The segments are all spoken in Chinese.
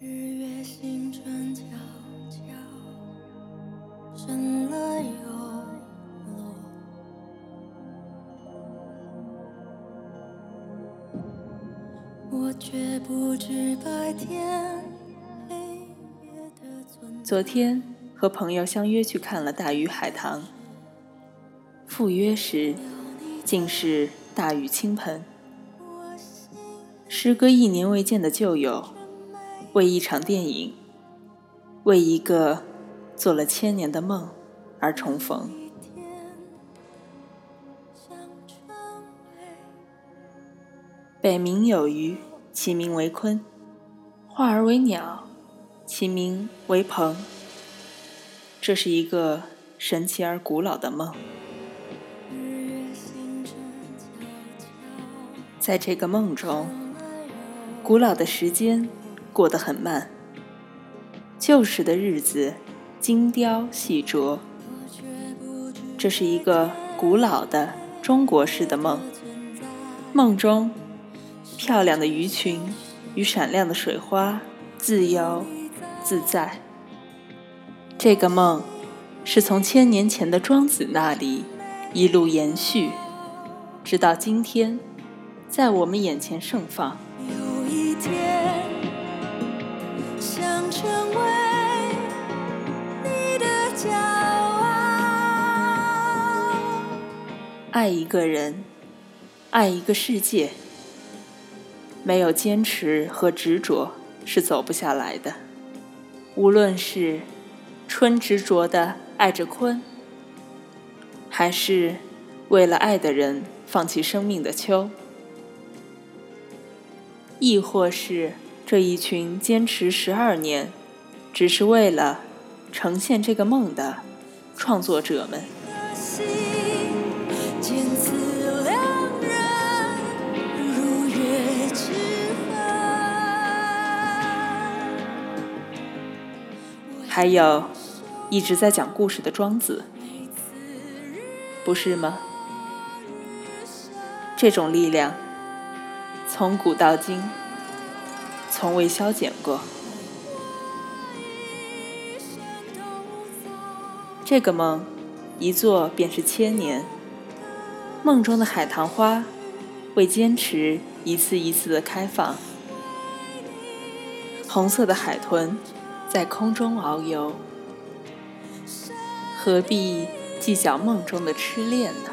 日月星辰悄悄升了又落，我却不知白天黑夜的存在。昨天和朋友相约去看了大鱼海棠，赴约时竟是大雨倾盆。时隔一年未见的旧友，为一场电影，为一个做了千年的梦而重逢。北冥有鱼，其名为鲲；化而为鸟，其名为鹏。这是一个神奇而古老的梦。在这个梦中，古老的时间过得很慢，旧时的日子精雕细琢。这是一个古老的中国式的梦。梦中，漂亮的鱼群与闪亮的水花自由自在。这个梦是从千年前的庄子那里一路延续，直到今天，在我们眼前盛放。成为。爱一个人，爱一个世界，没有坚持和执着是走不下来的。无论是春执着的爱着鲲，还是为了爱的人放弃生命的秋，亦或是这一群坚持十二年，只是为了呈现这个梦的创作者们。还有一直在讲故事的庄子，不是吗？这种力量从古到今从未消减过。这个梦一做便是千年，梦中的海棠花为坚持一次一次的开放，红色的海豚在空中遨游，何必计较梦中的痴恋呢？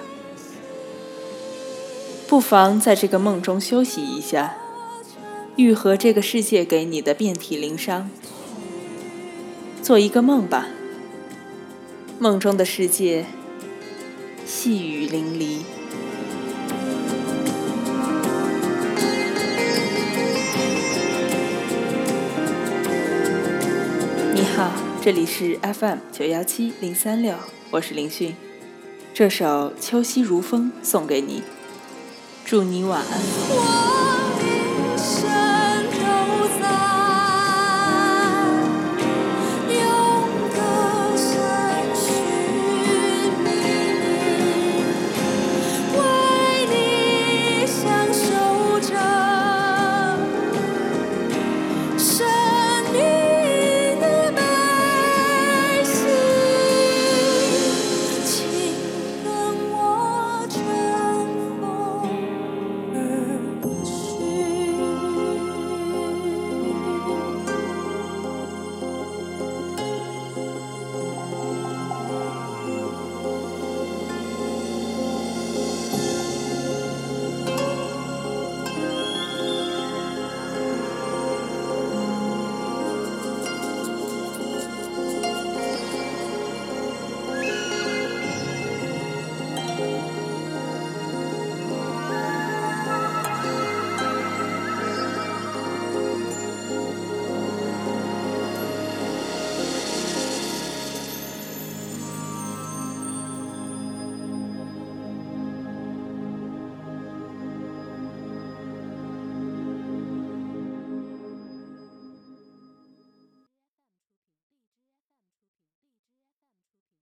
不妨在这个梦中休息一下，愈合这个世界给你的遍体鳞伤。做一个梦吧，梦中的世界细雨淋漓。你好，这里是 FM 九幺七零三六，我是林迅。这首《秋夕如风》送给你，祝你晚安。